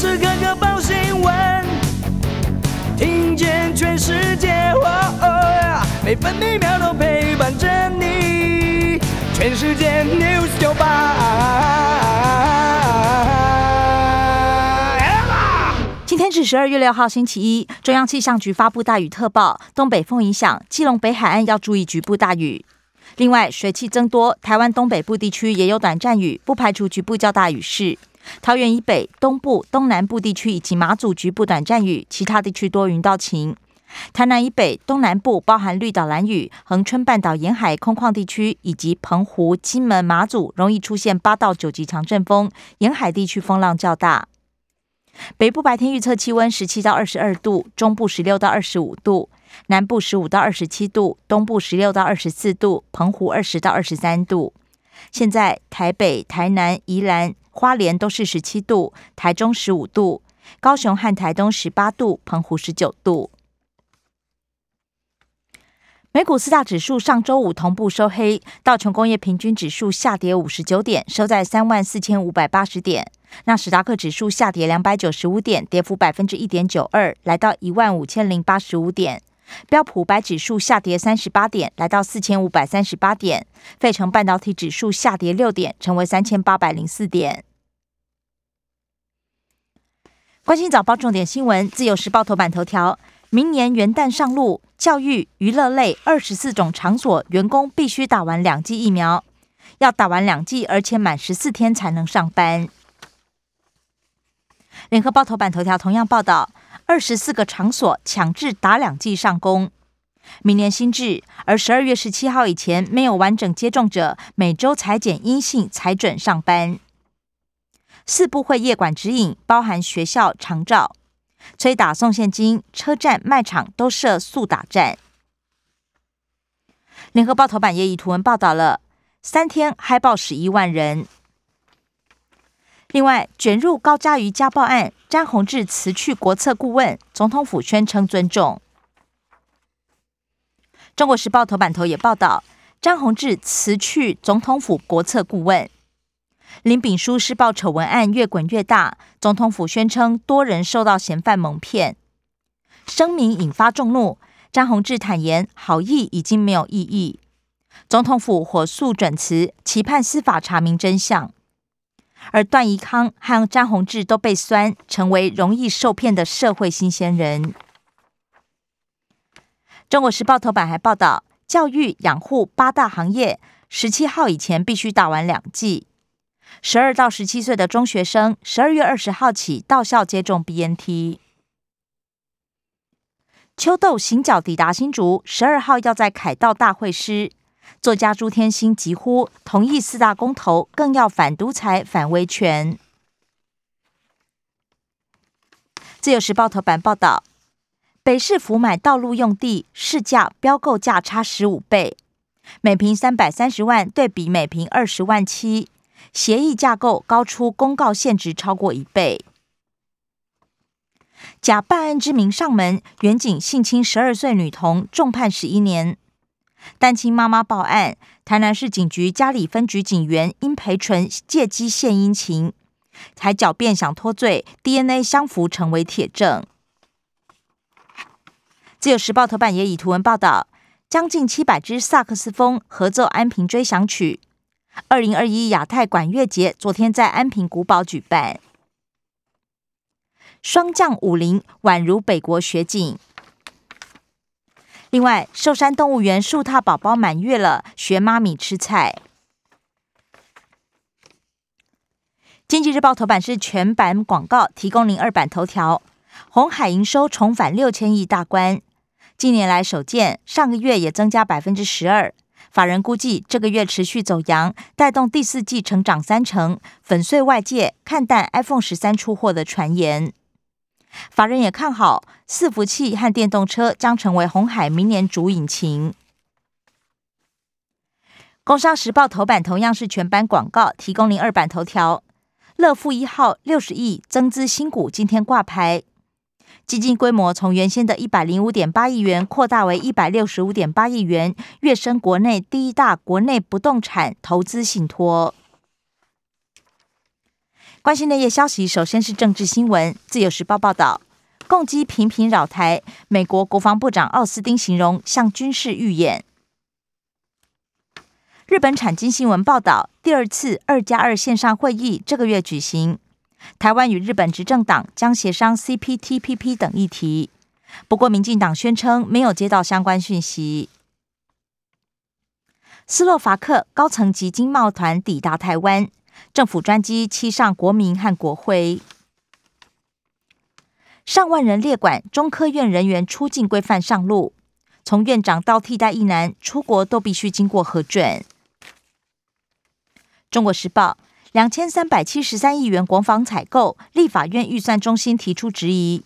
时刻刻报新闻，听见全世界，每分每秒都陪伴着你。全世界 news 九八。今天是十二月六号，星期一。中央气象局发布大雨特报，东北风影响，基隆北海岸要注意局部大雨。另外，水汽增多，台湾东北部地区也有短暂雨，不排除局部较大雨势。桃园以北、东部、东南部地区以及马祖局部短暂雨，其他地区多云到晴。台南以北、东南部包含绿岛、蓝屿、恒春半岛沿海空旷地区以及澎湖、金门、马祖，容易出现八到九级强阵风，沿海地区风浪较大。北部白天预测气温十七到二十二度，中部十六到二十五度，南部十五到二十七度，东部十六到二十四度，澎湖二十到二十三度。现在台北、台南、宜兰。花莲都是十七度，台中十五度，高雄和台东十八度，澎湖十九度。美股四大指数上周五同步收黑，道琼工业平均指数下跌五十九点，收在三万四千五百八十点；纳斯达克指数下跌两百九十五点，跌幅百分之一点九二，来到一万五千零八十五点。标普白指数下跌三十八点，来到四千五百三十八点。费城半导体指数下跌六点，成为三千八百零四点。关心早报重点新闻，自由时报头版头条：明年元旦上路，教育、娱乐类二十四种场所员工必须打完两剂疫苗，要打完两剂，而且满十四天才能上班。联合报头版头条同样报道。二十四个场所强制打两剂上工，明年新制，而十二月十七号以前没有完整接种者，每周裁检阴性才准上班。四部会夜管指引包含学校长照、催打送现金、车站卖场都设速打站。联合报头版也以图文报道了，三天嗨爆十一万人。另外，卷入高嘉瑜家暴案，詹宏志辞去国策顾问，总统府宣称尊重。中国时报头版头也报道，詹宏志辞去总统府国策顾问。林炳书施暴丑闻案越滚越大，总统府宣称多人受到嫌犯蒙骗，声明引发众怒。詹宏志坦言，好意已经没有意义。总统府火速准辞，期盼司法查明真相。而段宜康和张宏志都被酸，成为容易受骗的社会新鲜人。中国时报头版还报道，教育养护八大行业十七号以前必须打完两剂，十二到十七岁的中学生十二月二十号起到校接种 BNT。秋豆行脚抵达新竹，十二号要在凯道大会师。作家朱天心疾呼同意四大公投，更要反独裁、反威权。自由时报头版报道，北市府买道路用地市价标购价差十五倍，每平三百三十万，对比每平二十万七，协议架构高出公告限值超过一倍。假办案之名上门，远景性侵十二岁女童，重判十一年。单亲妈妈报案，台南市警局嘉里分局警员殷培纯借机献殷勤，还狡辩想脱罪，DNA 相符成为铁证。自由时报头版也以图文报道，将近七百支萨克斯风合奏安平追想曲。二零二一亚太管乐节昨天在安平古堡举办，霜降武林宛如北国雪景。另外，寿山动物园树獭宝宝满月了，学妈咪吃菜。经济日报头版是全版广告，提供零二版头条。红海营收重返六千亿大关，近年来首见，上个月也增加百分之十二。法人估计这个月持续走阳，带动第四季成长三成，粉碎外界看淡 iPhone 十三出货的传言。法人也看好伺服器和电动车将成为红海明年主引擎。工商时报头版同样是全版广告，提供零二版头条。乐富一号六十亿增资新股今天挂牌，基金规模从原先的一百零五点八亿元扩大为一百六十五点八亿元，跃升国内第一大国内不动产投资信托。关心内页消息，首先是政治新闻。自由时报报道，共机频频扰台，美国国防部长奥斯汀形容像军事预演。日本产经新闻报道，第二次二加二线上会议这个月举行，台湾与日本执政党将协商 CPTPP 等议题。不过，民进党宣称没有接到相关讯息。斯洛伐克高层级经贸团抵达台湾。政府专机欺上国民和国徽，上万人列管中科院人员出境规范上路，从院长到替代一男出国都必须经过核准。中国时报两千三百七十三亿元国防采购，立法院预算中心提出质疑。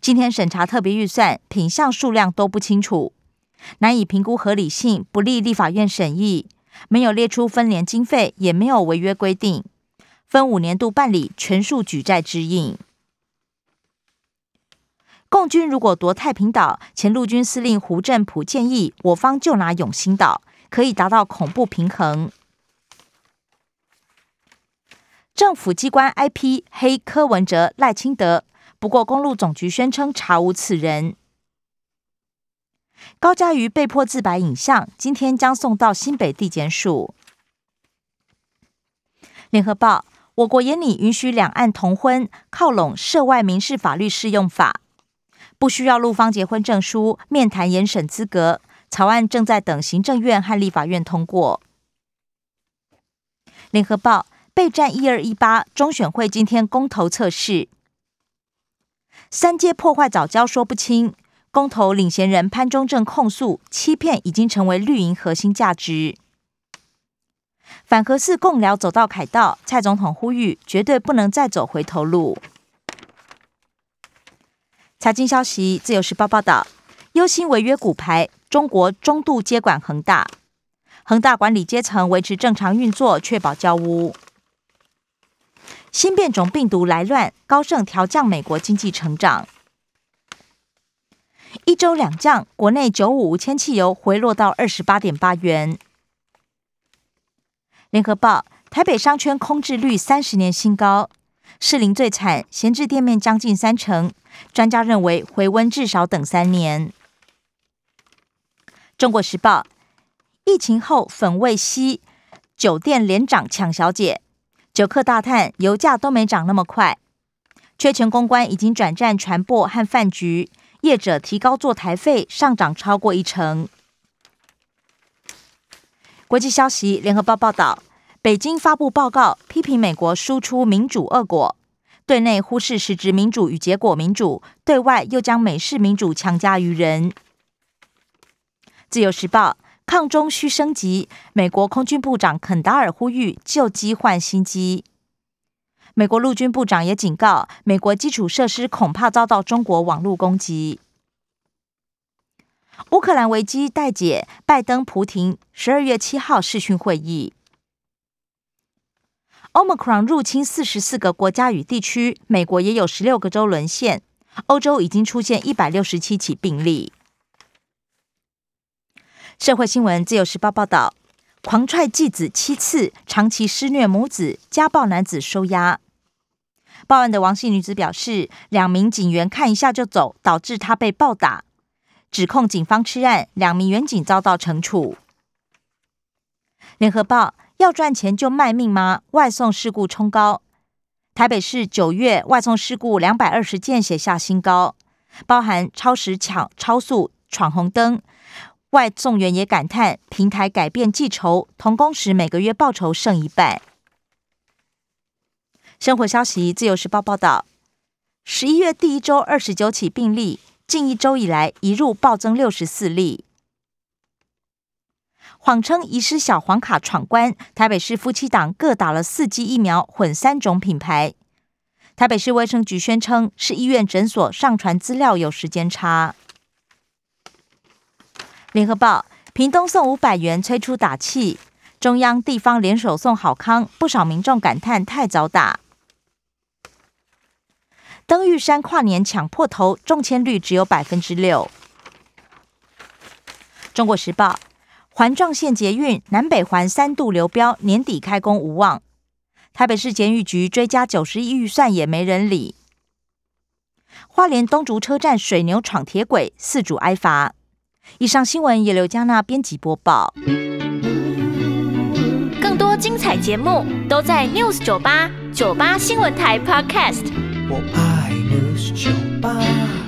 今天审查特别预算品项数量都不清楚，难以评估合理性，不利立法院审议。没有列出分年经费，也没有违约规定，分五年度办理，全数举债之应。共军如果夺太平岛，前陆军司令胡振普建议我方就拿永兴岛，可以达到恐怖平衡。政府机关 IP 黑柯文哲、赖清德，不过公路总局宣称查无此人。高嘉瑜被迫自白影像，今天将送到新北地检署。联合报：我国严拟允许两岸同婚，靠拢涉外民事法律适用法，不需要陆方结婚证书，面谈严审资格。草案正在等行政院和立法院通过。联合报：备战一二一八中选会今天公投测试，三阶破坏早教说不清。公投领衔人潘中正控诉欺骗已经成为绿营核心价值。反核四共聊走到凯道，蔡总统呼吁绝对不能再走回头路。财经消息，自由时报报道，忧心违约股牌，中国中度接管恒大，恒大管理阶层维持正常运作，确保交屋。新变种病毒来乱，高盛调降美国经济成长。一周两降，国内九五无铅汽油回落到二十八点八元。联合报：台北商圈空置率三十年新高，士林最惨，闲置店面将近三成。专家认为回温至少等三年。中国时报：疫情后粉味稀，酒店连涨抢小姐，酒客大叹油价都没涨那么快。缺钱公关已经转战传播和饭局。业者提高坐台费，上涨超过一成。国际消息，联合报报道，北京发布报告，批评美国输出民主恶果，对内忽视实质民主与结果民主，对外又将美式民主强加于人。自由时报，抗中需升级，美国空军部长肯达尔呼吁旧机换新机。美国陆军部长也警告，美国基础设施恐怕遭到中国网络攻击。乌克兰危机待解，拜登、普廷十二月七号视讯会议。Omicron 入侵四十四个国家与地区，美国也有十六个州沦陷，欧洲已经出现一百六十七起病例。社会新闻，自由时报报道，狂踹继子七次，长期施虐母子，家暴男子收押。报案的王姓女子表示，两名警员看一下就走，导致她被暴打，指控警方吃案，两名员警遭到惩处。联合报要赚钱就卖命吗？外送事故冲高，台北市九月外送事故两百二十件写下新高，包含超时抢、超速、闯红灯。外送员也感叹，平台改变计酬，同工时每个月报酬剩一半。生活消息，自由时报报道，十一月第一周二十九起病例，近一周以来一入暴增六十四例。谎称遗失小黄卡闯关，台北市夫妻档各打了四剂疫苗，混三种品牌。台北市卫生局宣称是医院诊所上传资料有时间差。联合报，屏东送五百元催出打气，中央地方联手送好康，不少民众感叹太早打。登玉山跨年抢破头，中签率只有百分之六。中国时报，环状线捷运南北环三度流标，年底开工无望。台北市监狱局追加九十亿预算也没人理。花莲东竹车站水牛闯铁轨，四主挨罚。以上新闻由刘嘉娜编辑播报。更多精彩节目都在 News 九八九八新闻台 Podcast。我爱的是酒吧。